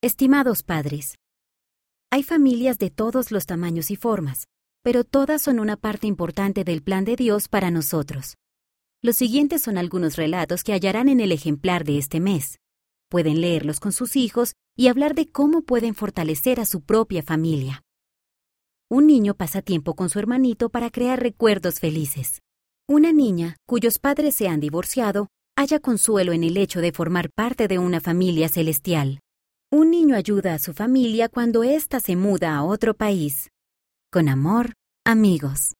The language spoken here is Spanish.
Estimados padres, hay familias de todos los tamaños y formas, pero todas son una parte importante del plan de Dios para nosotros. Los siguientes son algunos relatos que hallarán en el ejemplar de este mes. Pueden leerlos con sus hijos y hablar de cómo pueden fortalecer a su propia familia. Un niño pasa tiempo con su hermanito para crear recuerdos felices. Una niña, cuyos padres se han divorciado, halla consuelo en el hecho de formar parte de una familia celestial. Un niño ayuda a su familia cuando ésta se muda a otro país. Con amor, amigos.